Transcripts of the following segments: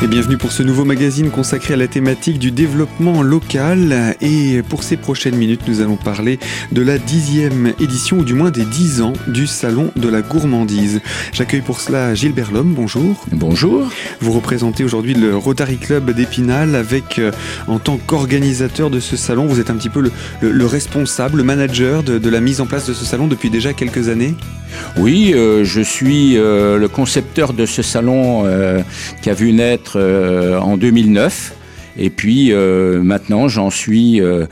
Et bienvenue pour ce nouveau magazine consacré à la thématique du développement local. Et pour ces prochaines minutes, nous allons parler de la dixième édition, ou du moins des dix ans du Salon de la gourmandise. J'accueille pour cela Gilbert Lhomme, bonjour. Bonjour. Vous représentez aujourd'hui le Rotary Club d'Épinal avec, euh, en tant qu'organisateur de ce salon, vous êtes un petit peu le, le- le responsable, le manager de, de la mise en place de ce salon depuis déjà quelques années. Oui, euh, je suis euh, le concepteur de ce salon euh, qui a vu naître euh, en 2009. Et puis euh, maintenant, j'en suis euh,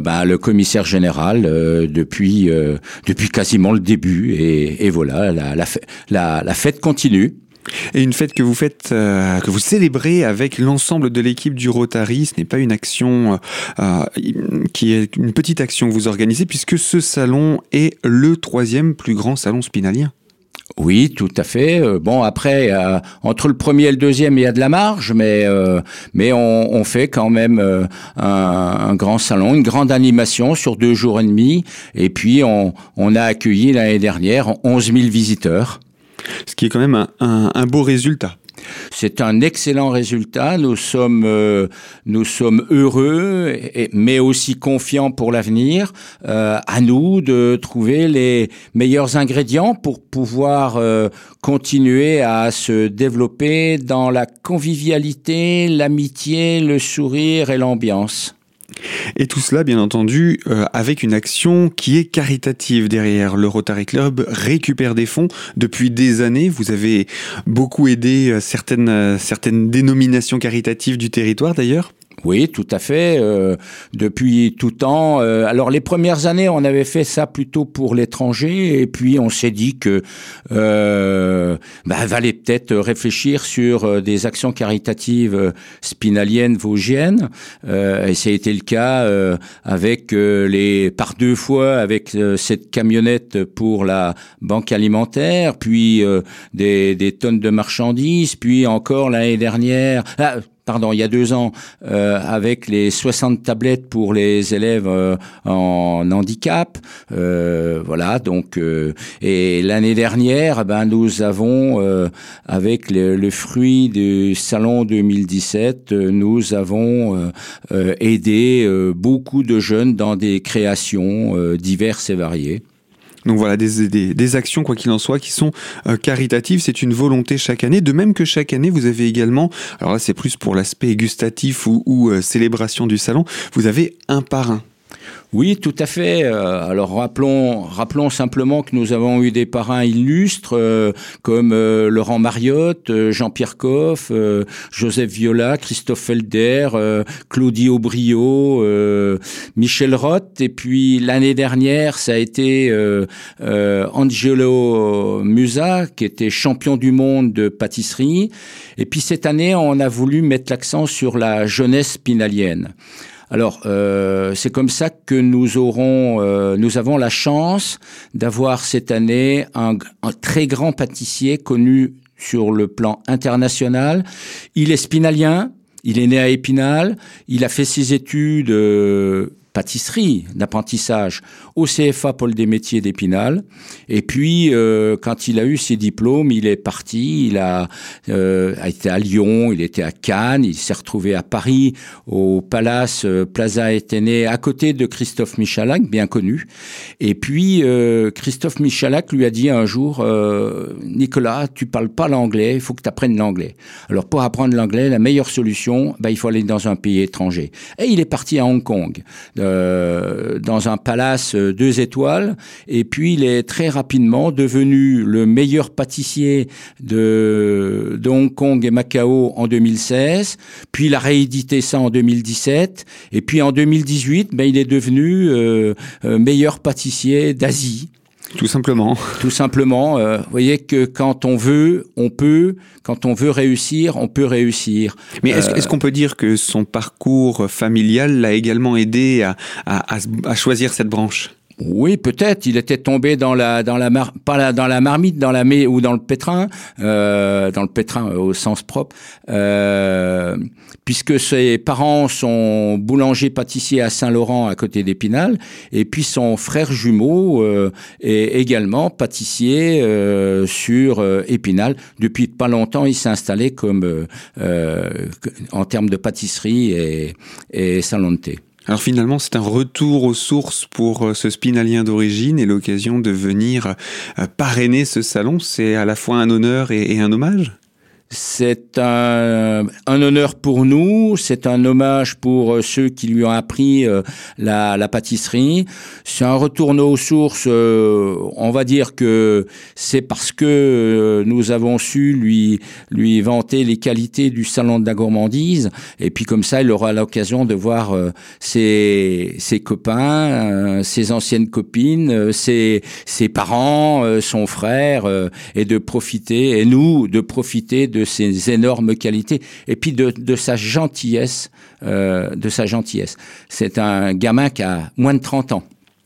bah, le commissaire général depuis depuis quasiment le début. Et, voilà, la, la, fê- la, la fête continue. Et une fête que vous faites, que vous célébrez avec l'ensemble de l'équipe du Rotary. Ce n'est pas une action qui est une petite action que vous organisez, puisque ce salon est le troisième plus grand salon spinalien. Oui, tout à fait. Euh, Bon, après, entre le premier et le deuxième, il y a de la marge, mais euh, mais on, fait quand même euh, un, grand salon, une grande animation sur deux jours et demi, et puis on, a accueilli l'année dernière 11 000 visiteurs. Ce qui est quand même un beau résultat. C'est un excellent résultat. Nous sommes, euh, nous sommes heureux, mais aussi confiants pour l'avenir. Euh, à nous de trouver les meilleurs ingrédients pour pouvoir euh, continuer à se développer dans la convivialité, l'amitié, le sourire et l'ambiance. Et tout cela, bien entendu, euh, avec une action qui est caritative derrière. Le Rotary Club récupère des fonds depuis des années. Vous avez beaucoup aidé euh, certaines, euh, certaines dénominations caritatives du territoire d'ailleurs. Oui, tout à fait. depuis tout temps. alors les premières années, on avait fait ça plutôt pour l'étranger, et puis on s'est dit que euh, bah, valait peut-être réfléchir sur des actions caritatives spinaliennes vosgiennes. Et ça a été le cas euh, avec euh, les par deux fois avec euh, cette camionnette pour la banque alimentaire, puis des, des tonnes de marchandises, puis encore l'année dernière. ah, pardon, il y a deux ans, euh, avec les 60 tablettes pour les élèves euh, en handicap. Euh, voilà, donc, et l'année dernière, eh ben, nous avons, avec le, le fruit du salon 2017, euh, nous avons aidé beaucoup de jeunes dans des créations diverses et variées. Donc voilà, des, actions, quoi qu'il en soit, qui sont euh, caritatives. C'est une volonté chaque année. De même que chaque année, vous avez également, alors là c'est plus pour l'aspect gustatif ou, ou, euh, célébration du salon, vous avez un parrain. Oui, tout à fait. Euh, Alors rappelons, rappelons simplement que nous avons eu des parrains illustres euh, comme euh, Laurent Mariotte, Jean-Pierre Coff, Joseph Viola, Christophe Felder, Claudie Aubrio, euh, Michel Roth. Et puis l'année dernière, ça a été Angelo Musa qui était champion du monde de pâtisserie. Et puis cette année, on a voulu mettre l'accent sur la jeunesse spinalienne. Alors, euh, c'est comme ça que nous aurons, euh, nous avons la chance d'avoir cette année un, un très grand pâtissier connu sur le plan international. Il est spinalien, il est né à Épinal, il a fait ses études euh, pâtisserie, d'apprentissage au CFA Pôle des métiers d'Épinal. Et puis, euh, quand il a eu ses diplômes, il est parti. Il a, euh, a été à Lyon, il était à Cannes, il s'est retrouvé à Paris, au Palace euh, Plaza Athénée, à côté de Christophe Michalak, bien connu. Et puis, euh, Christophe Michalak lui a dit un jour, euh, Nicolas, tu parles pas l'anglais, il faut que tu apprennes l'anglais. Alors, pour apprendre l'anglais, la meilleure solution, bah, il faut aller dans un pays étranger. Et il est parti à Hong Kong, euh, dans un palace euh, deux étoiles, et puis il est très rapidement devenu le meilleur pâtissier de, Hong Kong et Macao en 2016, puis il a réédité ça en 2017, et puis en 2018, ben, il est devenu euh, meilleur pâtissier d'Asie. Tout simplement. Tout simplement, euh, vous voyez que quand on veut, on peut. Quand on veut réussir, on peut réussir. Mais est-ce est qu'on peut dire que son parcours familial l'a également aidé à, à, à, à choisir cette branche? Oui, peut-être. Il était tombé dans la dans la pas dans la marmite, dans la ou dans le pétrin, euh, dans le pétrin euh, au sens propre, euh, puisque ses parents sont boulanger pâtissier à Saint-Laurent à côté d'Épinal, et puis son frère jumeau est également pâtissier sur Épinal. Depuis pas longtemps, il s'est installé comme en termes de pâtisserie et, et salon de thé. Alors finalement, c'est un retour aux sources pour euh, ce spinalien d'origine et l'occasion de venir euh, parrainer ce salon. C'est à la fois un honneur et, un hommage c'est un, un, honneur pour nous, c'est un hommage pour euh, ceux qui lui ont appris euh, la, la, pâtisserie. C'est un retour aux sources. Euh, on va dire que c'est parce que nous avons su lui lui vanter les qualités du salon de la gourmandise. Et puis comme ça, il aura l'occasion de voir ses, ses copains, ses anciennes copines, ses, ses parents, son frère, et de profiter, et nous, de profiter ses énormes qualités et puis de, de sa gentillesse, euh, de sa gentillesse. C'est un gamin qui a moins de 30 ans.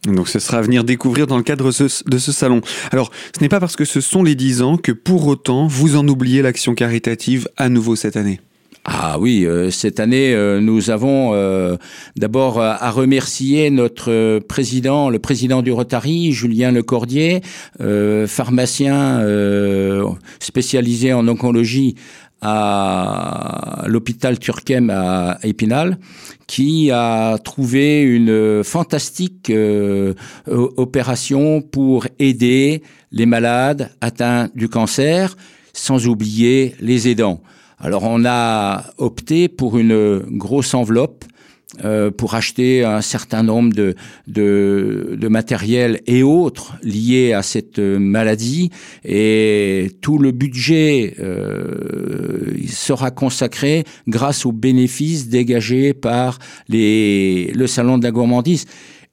Donc ce sera à venir découvrir dans le cadre de ce salon. Alors ce n'est pas parce que ce sont les 10 ans que pour autant vous en oubliez l'action caritative à nouveau cette année. Ah oui, euh, cette année, euh, nous avons euh, d'abord à remercier notre président, le président du Rotary, Julien Lecordier, pharmacien spécialisé en oncologie à l'hôpital Turquem à Épinal, qui a trouvé une fantastique opération pour aider les malades atteints du cancer, sans oublier les aidants. Alors on a opté pour une grosse enveloppe euh, pour acheter un certain nombre de, de, matériel et autres liés à cette maladie. Et tout le budget euh, sera consacré grâce aux bénéfices dégagés par les, le Salon de la gourmandise.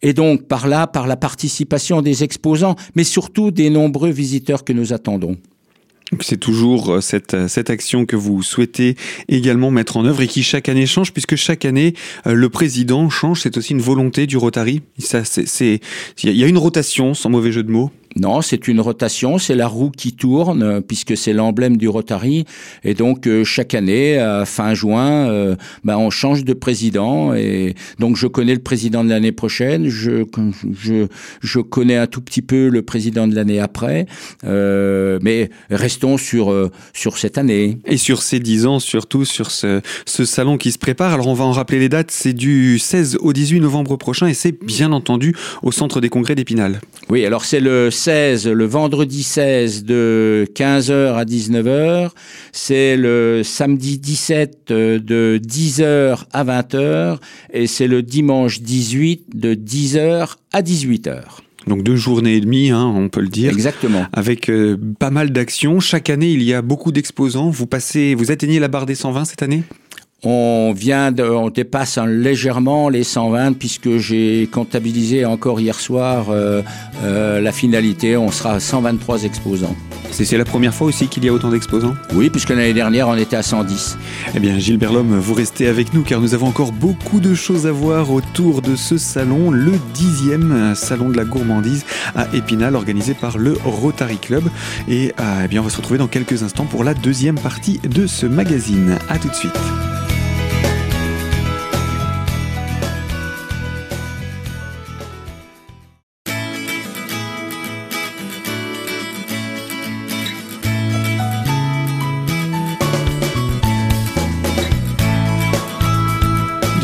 Et donc par là, par la participation des exposants, mais surtout des nombreux visiteurs que nous attendons. C'est toujours euh, cette, euh, cette action que vous souhaitez également mettre en œuvre et qui chaque année change, puisque chaque année euh, le président change. C'est aussi une volonté du Rotary. Il y a une rotation, sans mauvais jeu de mots. Non, c'est une rotation, c'est la roue qui tourne, euh, puisque c'est l'emblème du Rotary. Et donc, euh, chaque année, à fin juin, euh, ben, on change de président. Et donc, je connais le président de l'année prochaine, je, je, je connais un tout petit peu le président de l'année après. mais restons sur, sur cette année. Et sur ces dix ans, surtout sur ce, ce salon qui se prépare. Alors, on va en rappeler les dates. C'est du 16 au 18 novembre prochain et c'est bien entendu au centre des congrès d'Épinal. Oui, alors c'est le le vendredi 16 de 15h à 19h. C'est le samedi 17 euh, de 10h à 20h. Et c'est le dimanche 18 de 10h à 18h. Donc deux journées et demie, hein, on peut le dire. Exactement. Avec euh, pas mal d'actions. Chaque année, il y a beaucoup d'exposants. Vous passez, vous atteignez la barre des 120 cette année? On vient de, on dépasse légèrement les 120 puisque j'ai comptabilisé encore hier soir euh, euh, la finalité. On sera à 123 exposants. C'est la première fois aussi qu'il y a autant d'exposants? Oui, puisque l'année dernière on était à 110. Eh bien, Gilles Berlhomme, vous restez avec nous car nous avons encore beaucoup de choses à voir autour de ce salon, le dixième salon de la gourmandise à Épinal, organisé par le Rotary Club. Et euh, eh bien, on va se retrouver dans quelques instants pour la deuxième partie de ce magazine. À tout de suite.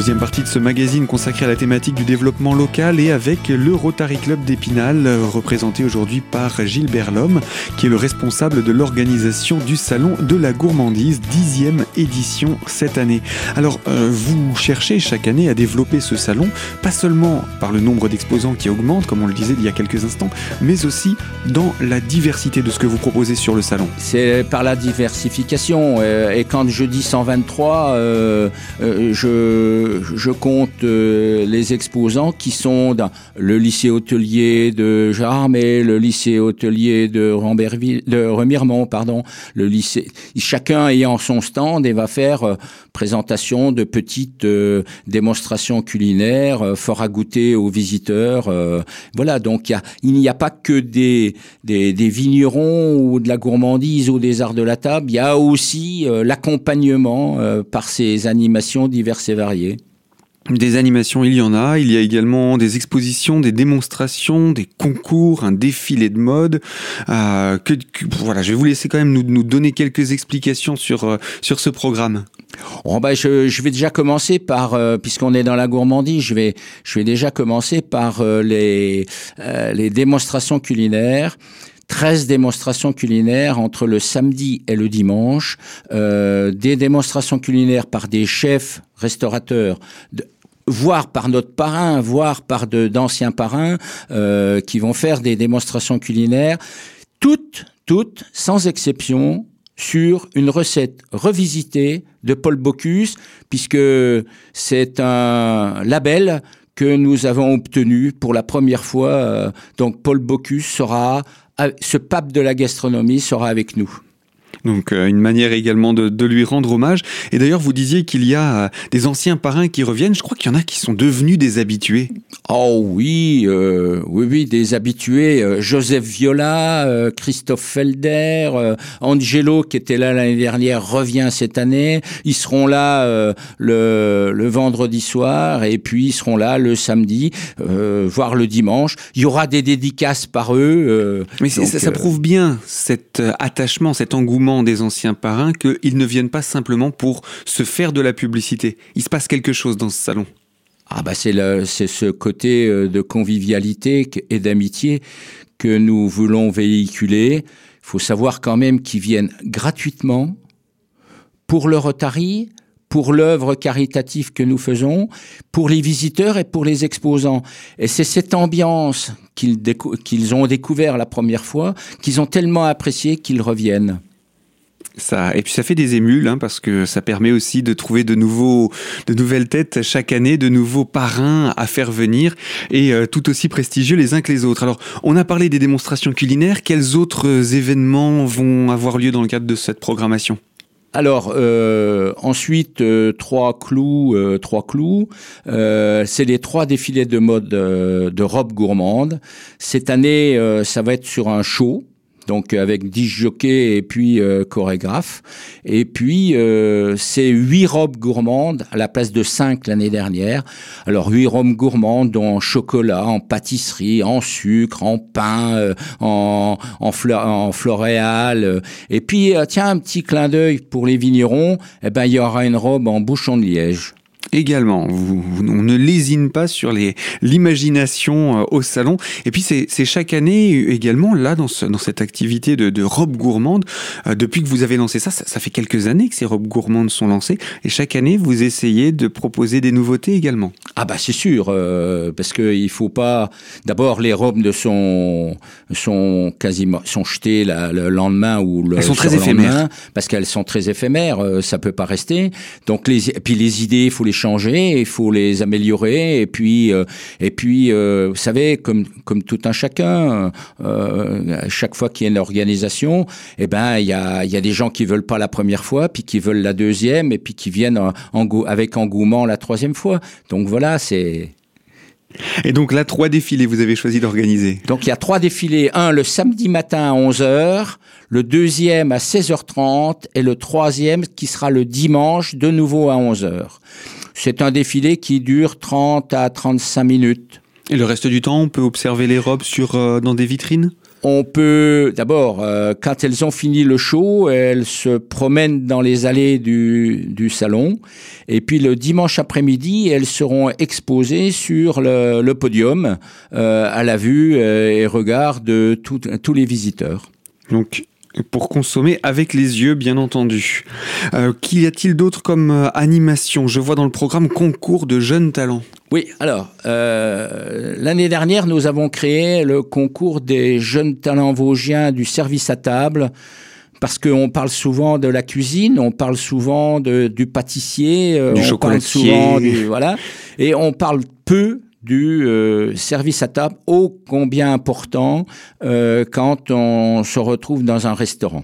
Deuxième partie de ce magazine consacré à la thématique du développement local et avec le Rotary Club d'Épinal, représenté aujourd'hui par Gilles Berlhomme, qui est le responsable de l'organisation du Salon de la Gourmandise, dixième édition cette année. Alors, euh, vous cherchez chaque année à développer ce salon, pas seulement par le nombre d'exposants qui augmente, comme on le disait il y a quelques instants, mais aussi dans la diversité de ce que vous proposez sur le salon. C'est par la diversification. Euh, et quand je dis 123, euh, je je compte les exposants qui sont dans le lycée hôtelier de Jarmé, le lycée hôtelier de, de Remiremont, pardon, le lycée, chacun ayant son stand et va faire présentation de petites démonstrations culinaires, fort à goûter aux visiteurs. voilà, donc il n'y a, pas que des, des, des vignerons ou de la gourmandise ou des arts de la table, il y a aussi euh, l'accompagnement euh, par ces animations diverses et variées. Des animations, il y en a. Il y a également des expositions, des démonstrations, des concours, un défilé de mode. Euh, que, voilà, je vais vous laisser quand même nous, nous donner quelques explications sur, sur ce programme. Oh bah je, je, vais déjà commencer par, puisqu'on est dans la gourmandise, je vais, je vais déjà commencer par les, les démonstrations culinaires. 13 démonstrations culinaires entre le samedi et le dimanche, euh, des démonstrations culinaires par des chefs restaurateurs. voire par notre parrain, voire par d'anciens parrains euh, qui vont faire des démonstrations culinaires, toutes, toutes, sans exception, sur une recette revisitée de Paul Bocuse, puisque c'est un label que nous avons obtenu pour la première fois. Euh, donc Paul Bocuse sera ce pape de la gastronomie sera avec nous. Donc euh, une manière également de, lui rendre hommage. Et d'ailleurs, vous disiez qu'il y a euh, des anciens parrains qui reviennent. Je crois qu'il y en a qui sont devenus des habitués. Oh oui, euh, oui, oui, des habitués. Joseph Viola, Christophe Felder, Angelo qui était là l'année dernière revient cette année. Ils seront là le, le, vendredi soir et puis ils seront là le samedi, voire le dimanche. Il y aura des dédicaces par eux. Mais ça, ça prouve bien cet attachement, cet engouement des anciens parrains qu'ils ne viennent pas simplement pour se faire de la publicité. Il se passe quelque chose dans ce salon. Ah bah c'est ce côté euh, de convivialité et d'amitié que nous voulons véhiculer. Il faut savoir quand même qu'ils viennent gratuitement pour le Rotary, pour l'œuvre caritative que nous faisons, pour les visiteurs et pour les exposants. Et c'est cette ambiance qu'ils ont découvert la première fois, qu'ils ont tellement apprécié qu'ils reviennent. Ça, et puis ça fait des émules hein, parce que ça permet aussi de trouver de nouveaux, de nouvelles têtes chaque année, de nouveaux parrains à faire venir et euh, tout aussi prestigieux les uns que les autres. Alors, on a parlé des démonstrations culinaires. Quels autres événements vont avoir lieu dans le cadre de cette programmation? Alors euh, ensuite euh, trois clous, trois clous. c'est les trois défilés de mode de robes gourmandes. Cette année, ça va être sur un show donc avec 10 jockeys et puis euh, chorégraphes. Et puis euh, c'est huit robes gourmandes à la place de 5 l'année dernière. Alors huit robes gourmandes en chocolat, en pâtisserie, en sucre, en pain, euh, en, en, en floréal. Et puis tiens un petit clin d'œil pour les vignerons, eh ben il y aura une robe en bouchon de liège également. Vous, on ne lésine pas sur l'imagination euh, au salon. Et puis c'est chaque année également là dans, ce, dans cette activité de, de robes gourmandes. Euh, depuis que vous avez lancé ça, ça, fait quelques années que ces robes gourmandes sont lancées. Et chaque année, vous essayez de proposer des nouveautés également. Ah bah c'est sûr, euh, parce que il faut pas. D'abord, les robes de sont sont quasiment sont jetées le lendemain ou le. Elles sont très éphémères parce qu'elles sont très éphémères. ça peut pas rester. Donc les puis les idées, il faut les changer, il faut les améliorer, et puis, euh, et puis, euh, vous savez, comme comme tout un chacun, euh, chaque fois qu'il y a une organisation, eh ben, il y a il y a des gens qui veulent pas la première fois, puis qui veulent la deuxième, et puis qui viennent en, avec engouement la troisième fois. Donc voilà, c'est et donc là, trois défilés, vous avez choisi d'organiser. Donc il y a trois défilés. Un le samedi matin à 11h, le deuxième à 16h30 et le troisième qui sera le dimanche de nouveau à 11h. C'est un défilé qui dure 30 à 35 minutes. Et le reste du temps, on peut observer les robes sur, euh, dans des vitrines? On peut d'abord, euh, quand elles ont fini le show, elles se promènent dans les allées du, du salon. Et puis le dimanche après-midi, elles seront exposées sur le, le podium euh, à la vue et regard de tous les visiteurs. Donc pour consommer avec les yeux, bien entendu. Euh, Qu'y a-t-il d'autre comme euh, animation? Je vois dans le programme concours de jeunes talents. Oui, alors, euh, l'année dernière, nous avons créé le concours des jeunes talents vosgiens du service à table parce qu'on parle souvent de la cuisine, on parle souvent de, du pâtissier, euh, du on parle souvent du, voilà, et on parle peu du euh, service à table, ô combien important euh, quand on se retrouve dans un restaurant.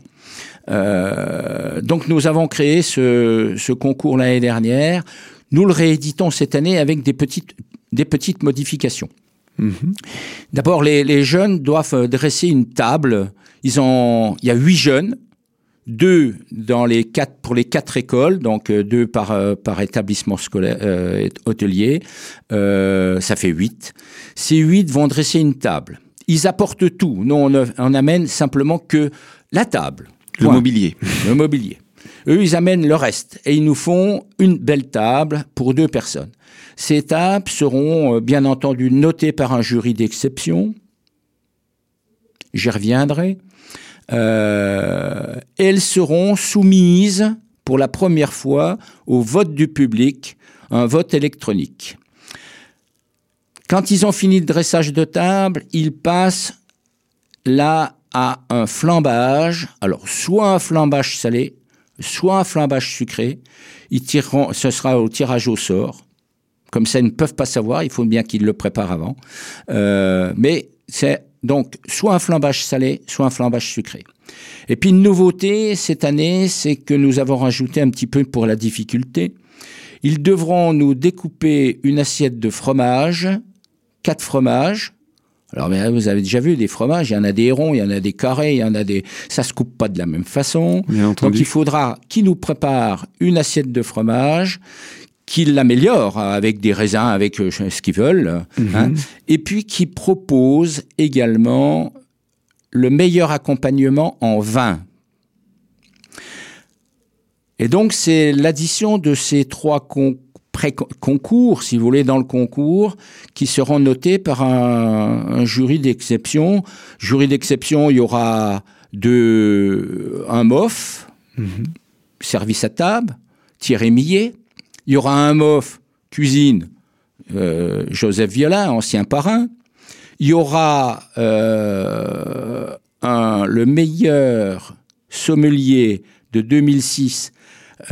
Euh, donc nous avons créé ce, ce concours l'année dernière. Nous le rééditons cette année avec des petites, des petites modifications. Mhm. D'abord, les, les, jeunes doivent dresser une table. Ils ont, il y a huit jeunes, deux dans les quatre pour les quatre écoles, donc euh, deux par euh, par établissement scolaire euh, hôtelier. Euh, ça fait huit. Ces huit vont dresser une table. Ils apportent tout. Nous, on, on amène simplement que la table. Le mobilier. Le mobilier. Eux, ils amènent le reste et ils nous font une belle table pour deux personnes. Ces tables seront bien entendu notées par un jury d'exception. J'y reviendrai. Euh, elles seront soumises pour la première fois au vote du public, un vote électronique. Quand ils ont fini le dressage de table, ils passent là à un flambage, alors soit un flambage salé, soit un flambage sucré. Ils tireront, ce sera au tirage au sort. Comme ça, ils ne peuvent pas savoir, il faut bien qu'ils le préparent avant. Euh, mais c'est donc, soit un flambage salé, soit un flambage sucré. Et puis, une nouveauté cette année, c'est que nous avons rajouté un petit peu pour la difficulté. Ils devront nous découper une assiette de fromage, quatre fromages. Alors, vous avez déjà vu des fromages, il y en a des ronds, il y en a des carrés, il y en a des... Ça se coupe pas de la même façon. Donc, il faudra qu'ils nous préparent une assiette de fromage, qui l'améliorent avec des raisins, avec euh, ce qu'ils veulent, mhm. hein, et puis qui propose également le meilleur accompagnement en vin. Et donc c'est l'addition de ces trois concours, si vous voulez, dans le concours, qui seront notés par un, jury d'exception. Jury d'exception, il y aura de, un MOF, mhm. service à table, Thierry Millet, il y aura un MOF cuisine, euh, Joseph Violin, ancien parrain. Il y aura euh, le meilleur sommelier de 2006,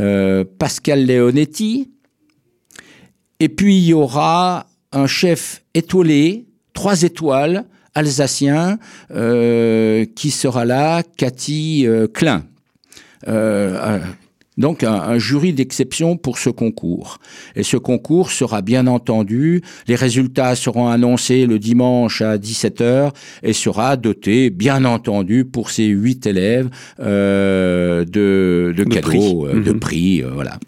euh, Pascal Leonetti. Et puis il y aura un chef étoilé, trois étoiles, alsacien, qui sera là, Cathy Klein donc un, jury d'exception pour ce concours. Et ce concours sera bien entendu, les résultats seront annoncés le dimanche à 17h et sera doté bien entendu pour ces huit élèves euh, de, de, cadeaux, euh, de mhm. prix, euh, voilà.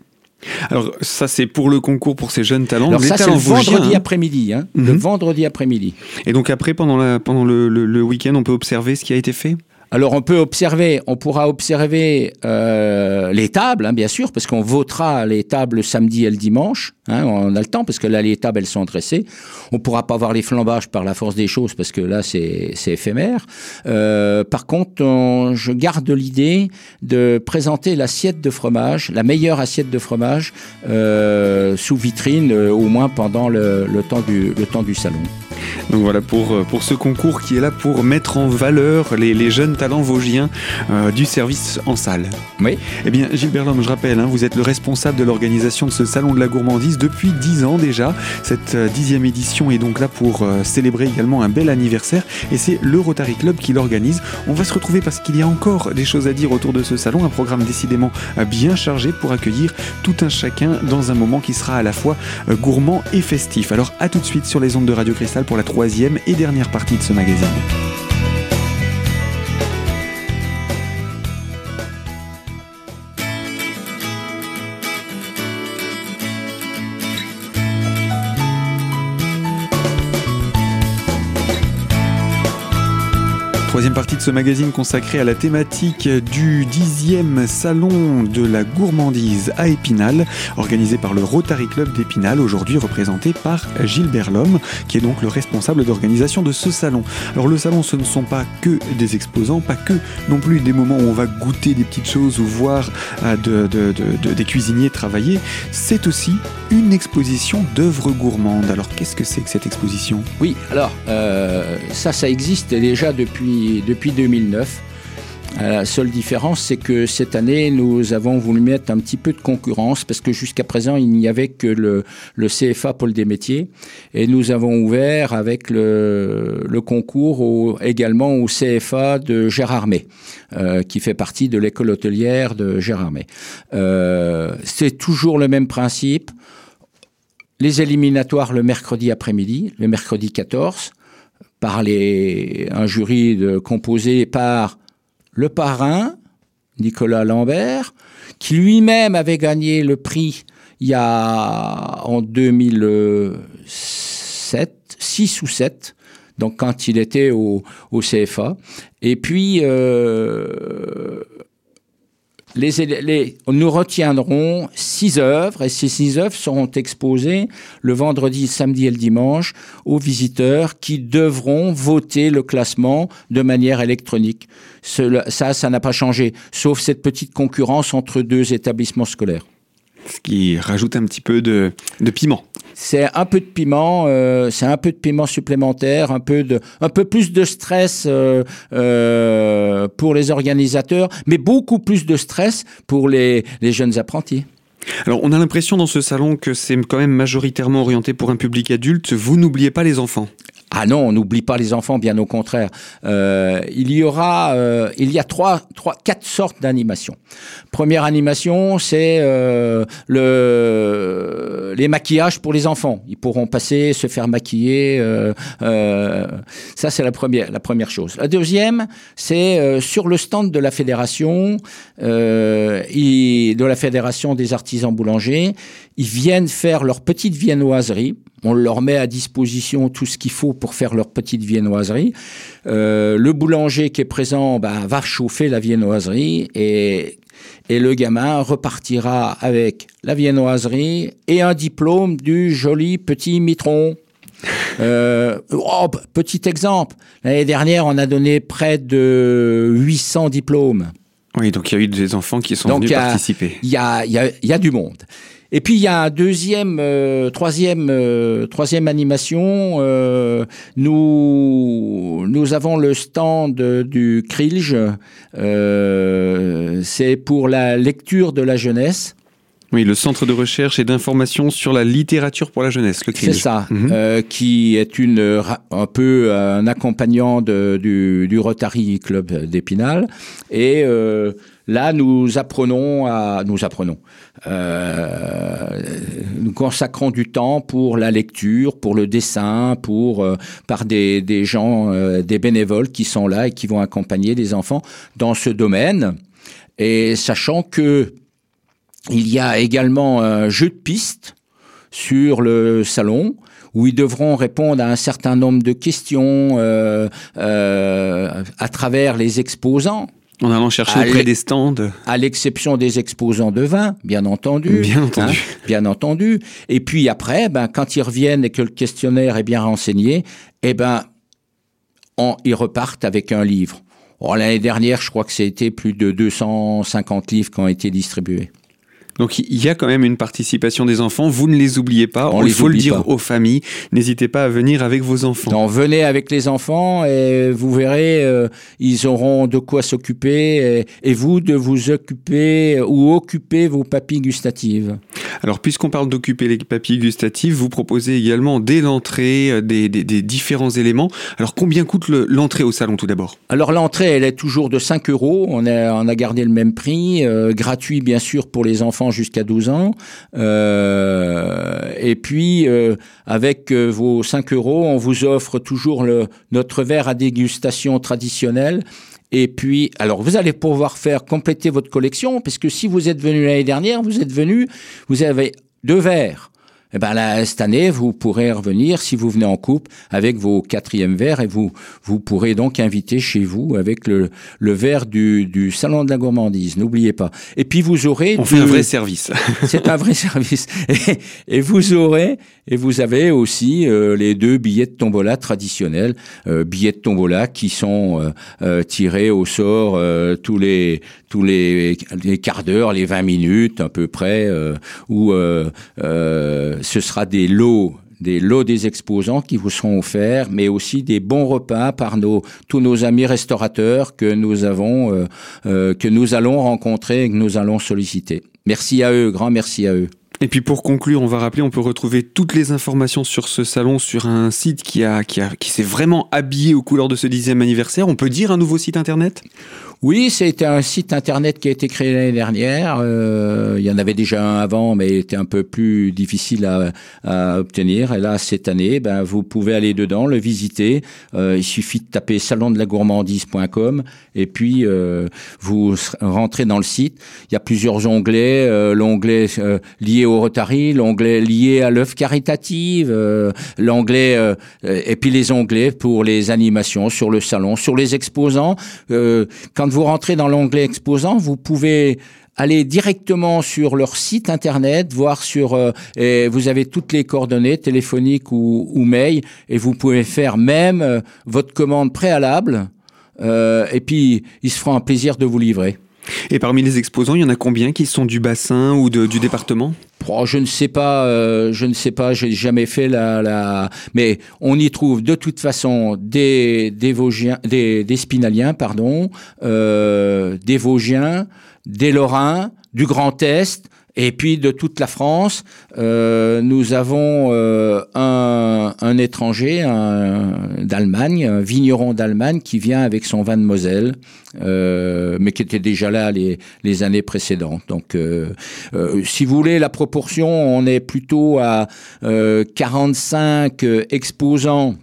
Alors ça c'est pour le concours pour ces jeunes talents. Alors ça c'est le vendredi après-midi, hein, le mhm. vendredi après-midi. Et donc après pendant, la, pendant le, le week-end on peut observer ce qui a été fait? Alors on peut observer, on pourra observer euh, les tables, hein, bien sûr, parce qu'on votera les tables le samedi et le dimanche. Hein, on a le temps parce que là les tables elles sont dressées. On pourra pas voir les flambages par la force des choses parce que là c'est éphémère. Euh, par contre, je garde l'idée de présenter l'assiette de fromage, la meilleure assiette de fromage euh, sous vitrine, au moins pendant le, le, temps du, le temps du salon. Donc voilà pour, pour ce concours qui est là pour mettre en valeur les, les jeunes talents vosgiens euh, du service en salle. Oui. Eh bien, Gilbert Lhomme, je rappelle, hein, vous êtes le responsable de l'organisation de ce salon de la gourmandise depuis 10 ans déjà. Cette euh, dixième édition est donc là pour célébrer également un bel anniversaire et c'est le Rotary Club qui l'organise. On va se retrouver parce qu'il y a encore des choses à dire autour de ce salon, un programme décidément bien chargé pour accueillir tout un chacun dans un moment qui sera à la fois gourmand et festif. Alors à tout de suite sur les ondes de Radio Cristal pour la troisième et dernière partie de ce magazine. Partie de ce magazine consacré à la thématique du dixième salon de la gourmandise à Épinal, organisé par le Rotary Club d'Épinal, aujourd'hui représenté par Gilbert Lhomme, qui est donc le responsable d'organisation de ce salon. Alors le salon, ce ne sont pas que des exposants, pas que non plus des moments où on va goûter des petites choses ou voir euh, des cuisiniers travailler, c'est aussi une exposition d'œuvres gourmandes. Alors qu'est-ce que c'est que cette exposition? Oui, alors euh, ça, ça existe déjà depuis depuis, 2009. La seule différence, c'est que cette année, nous avons voulu mettre un petit peu de concurrence parce que jusqu'à présent, il n'y avait que le, CFA Paul Desmétiers et nous avons ouvert avec le, concours également au CFA de Gérardmer, euh, qui fait partie de l'école hôtelière de Gérardmer. Euh, c'est toujours le même principe. Les éliminatoires le mercredi après-midi, le mercredi 14, par les, un jury composé par le parrain, Nicolas Lambert, qui lui-même avait gagné le prix il y a en 2007, 6 ou 7, donc quand il était au, au CFA. Et puis, euh, nous retiendrons six œuvres et ces six œuvres seront exposées le vendredi, samedi et le dimanche aux visiteurs qui devront voter le classement de manière électronique. Cela, ça, ça n'a pas changé, sauf cette petite concurrence entre deux établissements scolaires. Ce qui rajoute un petit peu de, de piment. C'est un peu de piment, euh, c'est un peu de piment supplémentaire, un peu de, un peu plus de stress euh, euh, pour les organisateurs, mais beaucoup plus de stress pour les, les jeunes apprentis. Alors, on a l'impression dans ce salon que c'est quand même majoritairement orienté pour un public adulte. Vous n'oubliez pas les enfants. Ah non, on n'oublie pas les enfants, bien au contraire. Euh, il y aura, euh, il y a trois, trois, quatre sortes d'animations. Première animation, c'est euh, le les maquillages pour les enfants. Ils pourront passer, se faire maquiller. Euh, euh, ça, c'est la première, la première chose. La deuxième, c'est euh, sur le stand de la fédération, et de la fédération des artisans boulangers. Ils viennent faire leur petite viennoiserie on leur met à disposition tout ce qu'il faut pour faire leur petite viennoiserie. Euh, le boulanger qui est présent ben, va chauffer la viennoiserie et, et le gamin repartira avec la viennoiserie et un diplôme du joli petit mitron. Euh, oh, petit exemple, l'année dernière, on a donné près de 800 diplômes. Oui, donc il y a eu des enfants qui sont Donc, venus a- participer. Il y a, y, a, il y a du monde. Et puis il y a un deuxième, euh, troisième, euh, troisième animation. euh, nous, nous avons le stand du Krilge. Euh, C'est pour la lecture de la jeunesse. Oui, le Centre de recherche et d'information sur la littérature pour la jeunesse, le C'est CRIL. ça, Mhm. euh, qui est une un peu un accompagnant de- du, du Rotary Club d'Épinal. Et euh, là, nous apprenons à nous apprenons, euh, nous consacrons du temps pour la lecture, pour le dessin, pour euh, par des, des gens, euh, des bénévoles qui sont là et qui vont accompagner les enfants dans ce domaine. Et sachant que il y a également un jeu de piste sur le salon où ils devront répondre à un certain nombre de questions euh, euh, à travers les exposants, En allant chercher auprès des stands. à l'exception des exposants de vin, bien entendu. Bien entendu. hein, bien entendu. Et puis après, ben, quand ils reviennent et que le questionnaire est bien renseigné, eh ben, on- ils repartent avec un livre. Oh, L'année dernière, je crois que c'était plus de 250 livres qui ont été distribués. Donc il y a quand même une participation des enfants. Vous ne les oubliez pas. On il les faut le dire pas. aux familles. N'hésitez pas à venir avec vos enfants. Donc venez avec les enfants et vous verrez, euh, ils auront de quoi s'occuper et, et vous de vous occuper ou occuper vos papilles gustatives. Alors puisqu'on parle d'occuper les papilles gustatives, vous proposez également dès l'entrée euh, des, des- des différents éléments. Alors combien coûte le- l'entrée au salon tout d'abord? Alors l'entrée, elle est toujours de 5 euros. On a, on a gardé le même prix, euh, gratuit bien sûr pour les enfants jusqu'à 12 ans. Euh, et puis euh, avec euh, vos 5 euros, on vous offre toujours le, notre verre à dégustation traditionnel. Et puis, alors vous allez pouvoir faire compléter votre collection, puisque si vous êtes venu l'année dernière, vous êtes venu, vous avez deux verres. Eh ben là, cette année, vous pourrez revenir si vous venez en couple avec vos quatrièmes verres et vous vous pourrez donc inviter chez vous avec le, le verre du, du salon de la gourmandise. N'oubliez pas. Et puis vous aurez On du- fait un vrai service. c'est un vrai service. Et, et vous aurez, et vous avez aussi euh, les deux billets de tombola traditionnels, euh, billets de tombola qui sont euh, euh, tirés au sort euh, tous les tous les, les quarts d'heure, les 20 minutes à peu près, euh, où euh, euh, ce sera des lots des lots des exposants qui vous seront offerts, mais aussi des bons repas par nos, tous nos amis restaurateurs que nous avons, euh, euh, que nous allons rencontrer et que nous allons solliciter. Merci à eux, grand merci à eux. Et puis pour conclure, on va rappeler, on peut retrouver toutes les informations sur ce salon sur un site qui a qui a qui s'est vraiment habillé aux couleurs de ce dixième anniversaire. On peut dire un nouveau site internet? Oui, c'était un site internet qui a été créé l'année dernière. Euh, il y en avait déjà un avant, mais il était un peu plus difficile à, à obtenir. Et là, cette année, ben, vous pouvez aller dedans, le visiter. Euh, il suffit de taper salondelagourmandise.com et puis euh, vous rentrez dans le site. Il y a plusieurs onglets. Euh, l'onglet euh, lié au Rotary, l'onglet lié à l'œuvre caritative, euh, l'onglet et puis les onglets pour les animations sur le salon, sur les exposants. Vous rentrez dans l'onglet exposant, vous pouvez aller directement sur leur site internet, voir sur, euh, vous avez toutes les coordonnées téléphoniques ou, ou mail, et vous pouvez faire même euh, votre commande préalable, euh, et puis ils se feront un plaisir de vous livrer. Et parmi les exposants, il y en a combien qui sont du bassin ou du département? Oh, Je ne sais pas, euh, je ne sais pas, j'ai jamais fait la, mais on y trouve de toute façon des des Vosgiens, des, des Spinaliens, pardon, euh, des Vosgiens, des Lorrains, du Grand Est, et puis de toute la France, euh, nous avons euh, un, un, étranger d'Allemagne, un vigneron d'Allemagne qui vient avec son vin de Moselle, euh, mais qui était déjà là les, les années précédentes. Donc, euh, euh, si vous voulez, la proportion, on est plutôt à 45 exposants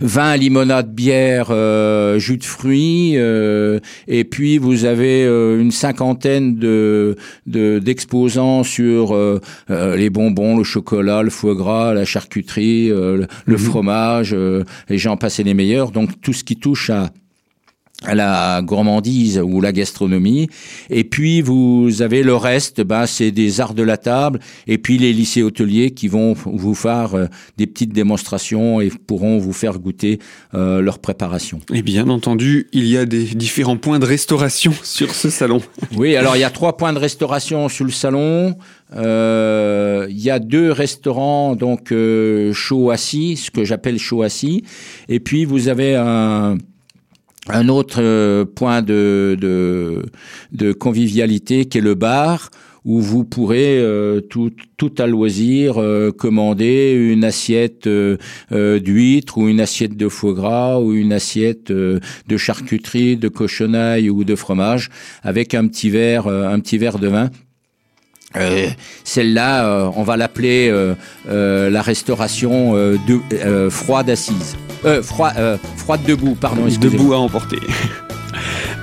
vin, limonade, bière, euh, jus de fruits, euh, et puis vous avez euh, une cinquantaine de d'exposants sur euh, les bonbons, le chocolat, le foie gras, la charcuterie, le, le mmh. fromage, et j'en passe les meilleurs. Donc tout ce qui touche à la gourmandise ou la gastronomie. Et puis vous avez le reste, bah, c'est des arts de la table. Et puis les lycées hôteliers qui vont vous faire euh, des petites démonstrations et pourront vous faire goûter euh, leur préparation. Et bien entendu, il y a des différents points de restauration sur ce salon. Oui, alors il y a trois points de restauration sur le salon. Euh, il y a deux restaurants donc euh, chaud assis, ce que j'appelle chaud assis. Et puis vous avez un un autre euh, point de, de, de, convivialité qui est le bar où vous pourrez euh, tout, tout à loisir euh, commander une assiette euh, euh, d'huître ou une assiette de foie gras ou une assiette de charcuterie, de cochonaille ou de fromage avec un petit verre, un petit verre de vin euh, Celle-là, on va l'appeler la restauration de, froide assise. Froid, froide debout, pardon. Debout à emporter.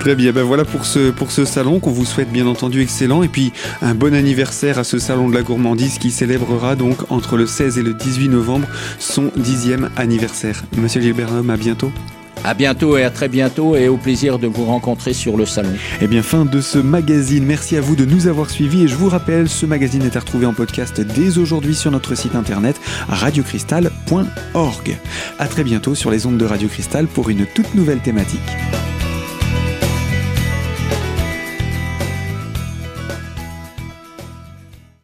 Très bien, ben voilà pour ce, pour ce salon qu'on vous souhaite bien entendu excellent et puis un bon anniversaire à ce salon de la gourmandise qui célébrera donc entre le 16 et le 18 novembre son dixième anniversaire. Monsieur Gilbert à bientôt. À bientôt et à très bientôt et au plaisir de vous rencontrer sur le salon. Et eh bien, fin de ce magazine. Merci à vous de nous avoir suivis et je vous rappelle, ce magazine est à retrouver en podcast dès aujourd'hui sur notre site internet radiocristal.org. À très bientôt sur les ondes de Radio Cristal pour une toute nouvelle thématique.